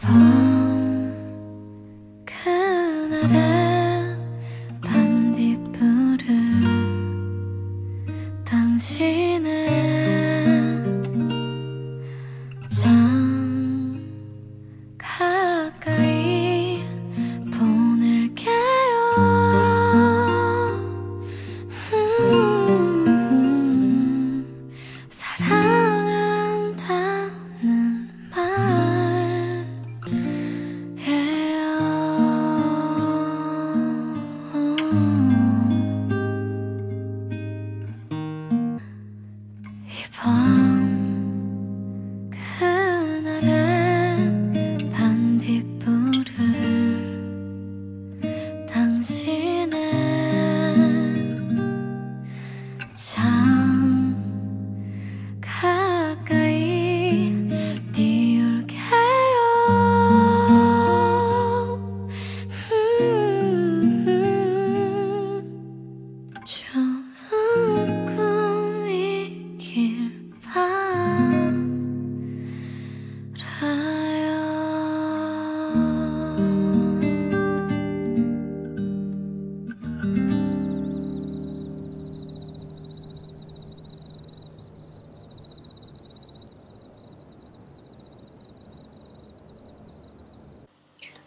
밤 그날의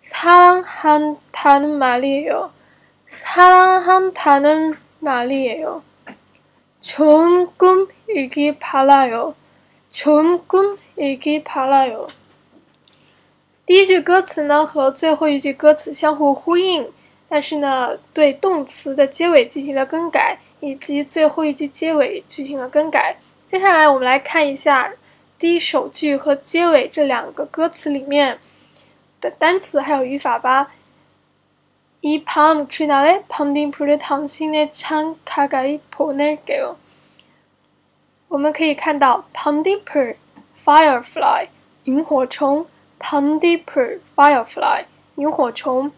사랑한다는 말이에요. 사랑한다는 말이에요. 좋은 꿈이길 바라요. 좋은 꿈이길 바라요. 第一句歌词呢和最后一句歌词相互呼应，但是呢对动词的结尾进行了更改，以及最后一句结尾进行了更改。接下来我们来看一下第一首句和结尾这两个歌词里面。 的单词还有语法吧。이밤그날의반딧불을당신의창가까이보낼게요。 我们可以看到반딧불 firefly 萤火虫반딧불 firefly 萤火虫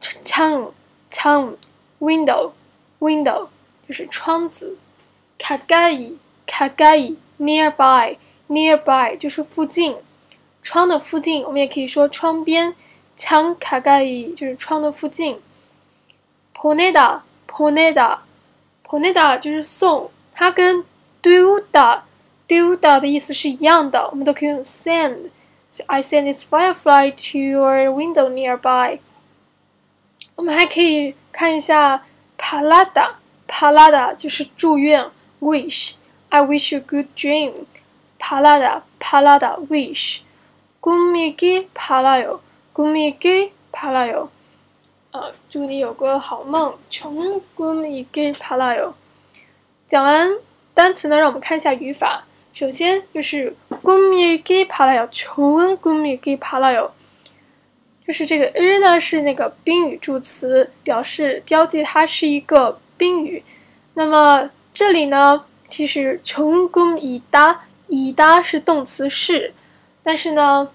창창 window window 就是窗子가까이가까이 nearby nearby 就是附近。 窗的附近，我们也可以说窗边。창가까이就是窗的附近。보내다보내다보내다就是送，它跟띄우다띄우다的意思是一样的，我们都可以用 send。I send this firefly to your window nearby。我们还可以看一下帕拉达，帕拉达就是祝愿，wish。I wish you good dream。帕拉达，帕拉达，wish。 꿈이길 바라요. 꿈이길 바라요. 呃，祝你有个好梦。좋은 꿈이길 바라요. 讲完单词呢，让我们看一下语法。首先就是 꿈이길 바라요. 좋은 꿈이길 바라요. 就是这个日呢是那个宾语助词，表示标记它是一个宾语。那么这里呢，其实좋은 꿈이다 이다是动词是。 但是呢，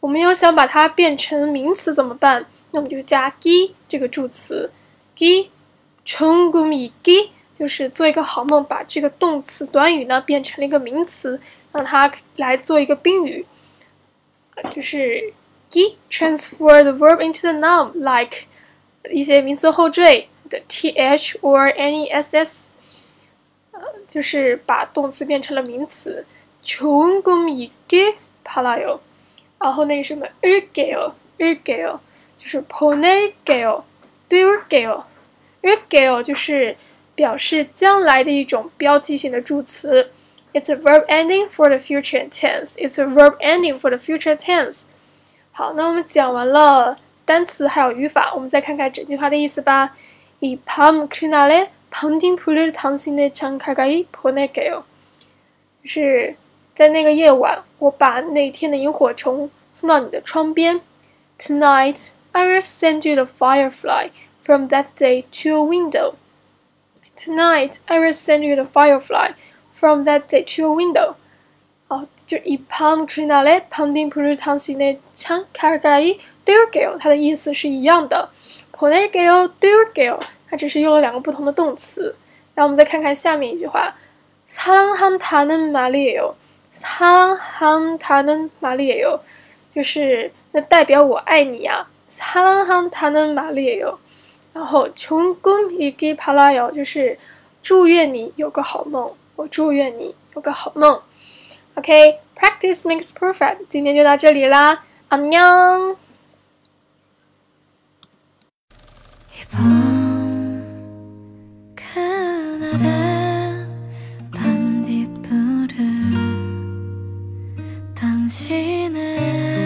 我们又想把它变成名词，怎么办？那么就加 g 这个助词，g，chungumig，就是做一个好梦，把这个动词短语呢，变成了一个名词，让它来做一个宾语。就是 g transfer the verb into the noun，like 一些名词后缀的 TH or any SS，就是把动词变成了名词。chungumig。길 바라요。 然后那个什么을게요을게요就是보낼게요띄울게요을게요就是表示将来的一种标记性的助词。It's a verb ending for the future tense. It's a verb ending for the future tense. 好，那我们讲完了单词还有语法，我们再看看整句话的意思吧。이밤그날에반딧불을당신의창가까이보낼게요。就是 在那个夜晚，我把那天的萤火虫 送到你的窗边。Tonight I will send you the firefly from that day to your window. Tonight I will send you the firefly from that day to your window. 哦，就이밤그날에밤딘불을당신의창가까이띄울게요它的意思是一样的。보낼게요띄울게요它只是用了两个不同的动词。然后我们再看看下面一句话，사랑한다는말이에요 Sah lang ham tanen malieyo，就是那代表我爱你啊。Sah lang ham tanen malieyo，然后 chung gung igi pala yo，就是祝愿你有个好梦。我祝愿你有个好梦。OK，practice makes perfect，今天就到这里啦。阿喵。 당신은